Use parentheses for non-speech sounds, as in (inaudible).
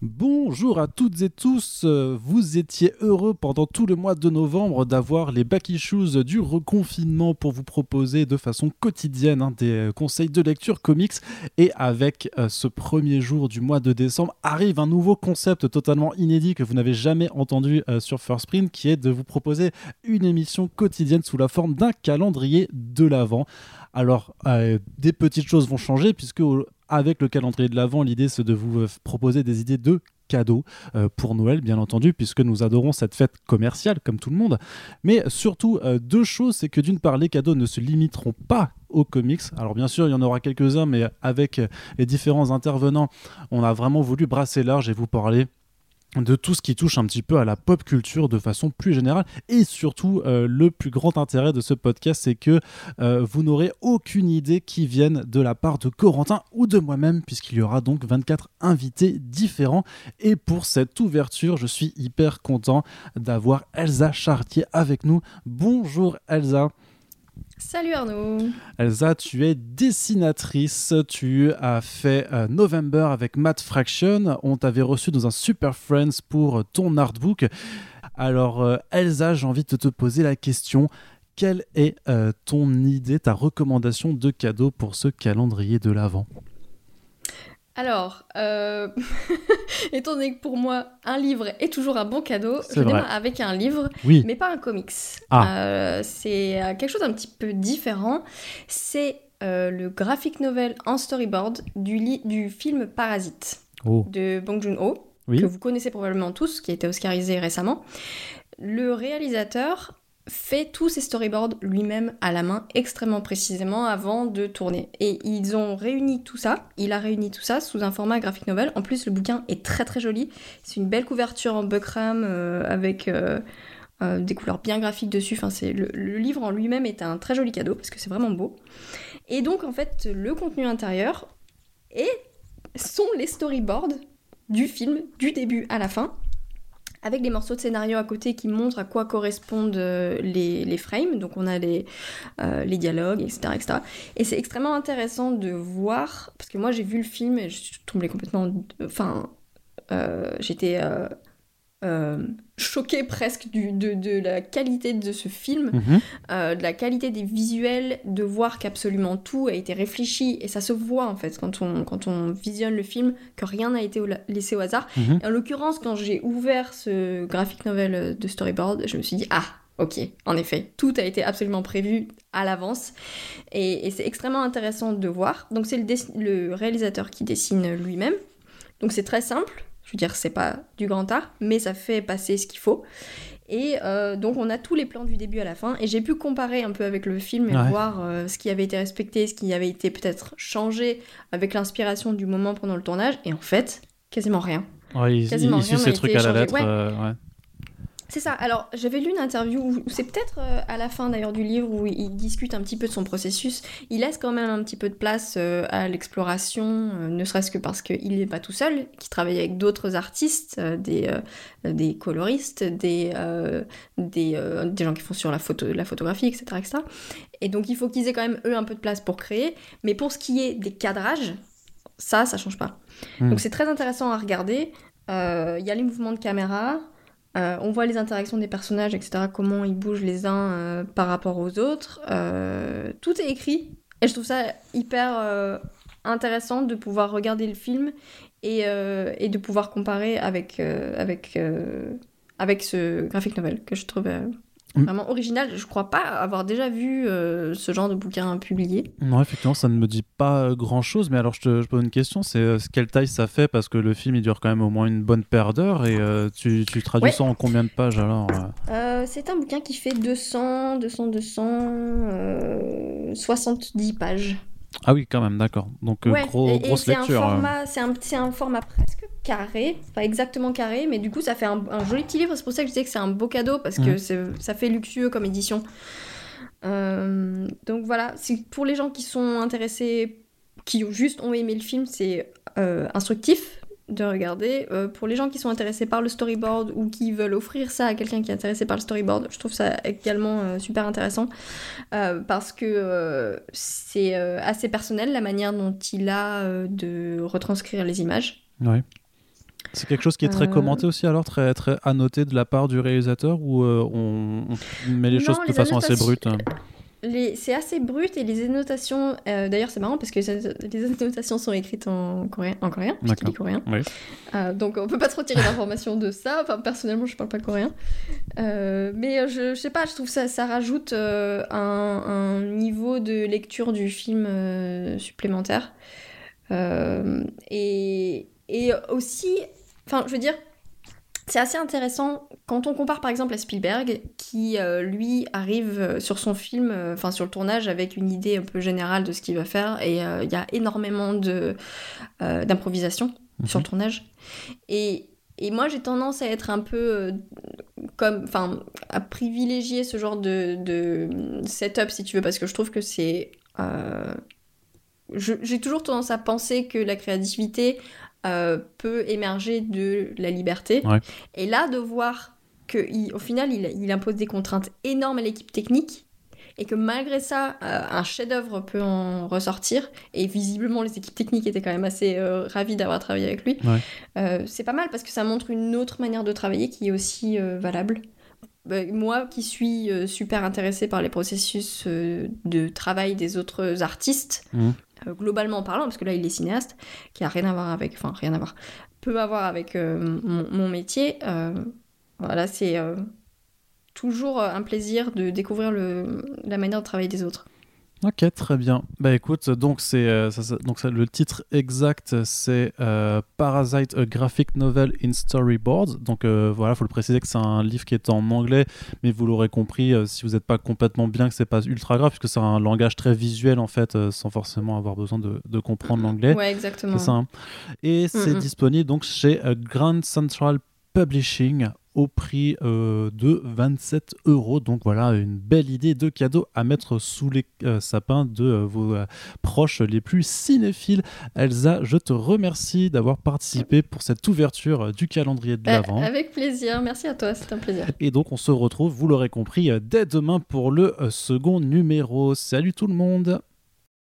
Bonjour à toutes et tous, vous étiez heureux pendant tout le mois de novembre d'avoir les back issues du reconfinement pour vous proposer de façon quotidienne hein, des conseils de lecture comics et avec euh, ce premier jour du mois de décembre arrive un nouveau concept totalement inédit que vous n'avez jamais entendu euh, sur First Print qui est de vous proposer une émission quotidienne sous la forme d'un calendrier de l'avant. Alors, euh, des petites choses vont changer puisque avec le calendrier de l'Avent, l'idée c'est de vous euh, proposer des idées de cadeaux euh, pour Noël, bien entendu, puisque nous adorons cette fête commerciale, comme tout le monde. Mais surtout, euh, deux choses, c'est que d'une part, les cadeaux ne se limiteront pas aux comics. Alors bien sûr, il y en aura quelques-uns, mais avec les différents intervenants, on a vraiment voulu brasser large et vous parler de tout ce qui touche un petit peu à la pop culture de façon plus générale. Et surtout euh, le plus grand intérêt de ce podcast c'est que euh, vous n'aurez aucune idée qui vienne de la part de Corentin ou de moi-même puisqu'il y aura donc 24 invités différents. Et pour cette ouverture je suis hyper content d'avoir Elsa Chartier avec nous. Bonjour Elsa Salut Arnaud. Elsa, tu es dessinatrice. Tu as fait euh, November avec Matt Fraction. On t'avait reçu dans un Super Friends pour ton artbook. Alors, euh, Elsa, j'ai envie de te poser la question. Quelle est euh, ton idée, ta recommandation de cadeau pour ce calendrier de l'Avent? Alors, euh, (laughs) étant donné que pour moi, un livre est toujours un bon cadeau, je démarre avec un livre, mais pas un comics. Ah. Euh, c'est euh, quelque chose d'un petit peu différent. C'est le graphic novel en storyboard du, du film Parasite oh. de Bong Joon-ho, que vous connaissez probablement tous, qui a été oscarisé récemment. Le réalisateur fait tous ses storyboards lui-même à la main extrêmement précisément avant de tourner. Et ils ont réuni tout ça, il a réuni tout ça sous un format graphic novel. En plus, le bouquin est très très joli. C'est une belle couverture en buckram euh, avec euh, euh, des couleurs bien graphiques dessus. Enfin, c'est le, livre en lui-même est un très joli cadeau parce que c'est vraiment beau. Et donc, en fait, le contenu intérieur et sont les storyboards du film du début à la fin avec des morceaux de scénario à côté qui montrent à quoi correspondent euh, les, frames, donc on a les, euh, les dialogues, etc. etc. Et c'est extrêmement intéressant de voir, parce que moi j'ai vu le film et je suis tombée complètement... Enfin, euh, j'étais choqué presque du, de, la qualité de ce film, mhm. euh, de la qualité des visuels, de voir qu'absolument tout a été réfléchi et ça se voit en fait quand on, quand on visionne le film que rien n'a été laissé au hasard. Mhm. En l'occurrence, quand j'ai ouvert ce graphic novel de storyboard, je me suis dit ah ok, en effet, tout a été absolument prévu à l'avance et, c'est extrêmement intéressant de voir. Donc c'est le, le réalisateur qui dessine lui-même. Donc c'est très simple. Je veux dire, c'est pas du grand art, mais ça fait passer ce qu'il faut. Et euh, donc on a tous les plans du début à la fin, et j'ai pu comparer un peu avec le film et voir euh, ce qui avait été respecté, ce qui avait été peut-être changé avec l'inspiration du moment pendant le tournage, et en fait, quasiment rien. Ouais, il, quasiment il, ces trucs à la lettre. Euh, ouais. C'est ça. Alors, j'avais lu une interview, où c'est peut-être euh, à la fin d'ailleurs du livre où il discute un petit peu de son processus. Il laisse quand même un petit peu de place euh, à l'exploration, euh, ne serait-ce que parce qu'il n'est pas tout seul, qu'il travaille avec d'autres artistes, des, des coloristes, des, des, des, gens qui font sur la, photo, la photographie, etc., etc. Et donc, il faut qu'ils aient quand même eux un peu de place pour créer. Mais pour ce qui est des cadrages, ça, ça change pas. Hmm. Donc, c'est très intéressant à regarder. Il y a les mouvements de caméra. Euh, on voit les interactions des personnages, etc., comment ils bougent les uns euh, par rapport aux autres. Euh, tout est écrit. Et je trouve ça hyper intéressant de pouvoir regarder le film et, de pouvoir comparer avec, avec, avec ce graphic novel que je trouve. Vraiment original. Je crois pas avoir déjà vu euh, ce genre de bouquin publié. Non, effectivement, ça ne me dit pas euh, grand chose. Mais alors, je te pose une question c'est euh, quelle taille ça fait? Parce que le film, il dure quand même au moins une bonne paire d'heures. Et tu, tu, traduis ça en combien de pages alors C'est un bouquin qui fait 200, 200, 200, 70 pages. Ah oui, quand même, d'accord. Donc, gros, grosse lecture. C'est un, un, format presque carré, pas exactement carré, mais du coup ça fait un, joli petit livre. C'est pour ça que je disais que c'est un beau cadeau parce que ça fait luxueux comme édition. Euh, donc voilà, pour les gens qui sont intéressés, qui juste ont aimé le film, c'est euh, instructif de regarder. Euh, pour les gens qui sont intéressés par le storyboard ou qui veulent offrir ça à quelqu'un qui est intéressé par le storyboard, je trouve ça également super intéressant parce que c'est assez personnel la manière dont il a de retranscrire les images. Ouais. C'est quelque chose qui est très commenté aussi, alors très, très annoté de la part du réalisateur, ou on, met les choses de façon assez brute c'est assez brut et les annotations. Euh, d'ailleurs, c'est marrant parce que les annotations sont écrites en coréen, en coréen, parce coréen. Euh, donc, on peut pas trop tirer d'informations de ça. Enfin, personnellement, je parle pas coréen. Euh, mais je, je, sais pas, je trouve ça, ça rajoute un, un, niveau de lecture du film supplémentaire. et, et aussi, enfin, je veux dire, c'est assez intéressant quand on compare par exemple à Spielberg, qui euh, lui arrive euh, sur son film, euh, enfin sur le tournage, avec une idée un peu générale de ce qu'il va faire, et il y a énormément d'improvisation sur le mhm. tournage. Et, et moi j'ai tendance à être un peu comme, enfin, à privilégier ce genre de, de, setup si tu veux, parce que je trouve que c'est j'ai toujours tendance à penser que la créativité euh, peut émerger de la liberté. Et là, de voir qu'au final, il, impose des contraintes énormes à l'équipe technique et que malgré ça, euh, un chef-d'œuvre peut en ressortir. Et visiblement, les équipes techniques étaient quand même assez euh, ravies d'avoir travaillé avec lui. c'est pas mal parce que ça montre une autre manière de travailler qui est aussi valable. Bah, moi qui suis super intéressée par les processus de travail des autres artistes, mmh. Euh, globalement parlant, parce que là il est cinéaste, qui a rien à voir avec, enfin rien à voir, peut avoir avec euh, mon, métier. Euh, voilà, c'est toujours un plaisir de découvrir le, la manière de travailler des autres. Ok, très bien. Bah écoute, donc c'est euh, donc le titre exact, c'est euh, Parasite, a graphic novel in storyboard. Donc euh, voilà, faut le préciser que c'est un livre qui est en anglais, mais vous l'aurez compris si vous n'êtes pas complètement bien que c'est pas ultra grave, puisque c'est un langage très visuel en fait, sans forcément avoir besoin de, de comprendre l'anglais. Ouais, exactement. Ça, hein. Et c'est disponible donc chez Grand Central Publishing au prix euh, de 27 euros. Donc voilà, une belle idée de cadeau à mettre sous les euh, sapins de euh, vos proches les plus cinéphiles. Elsa, je te remercie d'avoir participé pour cette ouverture du calendrier de l'Avent. avec plaisir, merci à toi, c'est un plaisir. Et donc on se retrouve, vous l'aurez compris, dès demain pour le second numéro. Salut tout le monde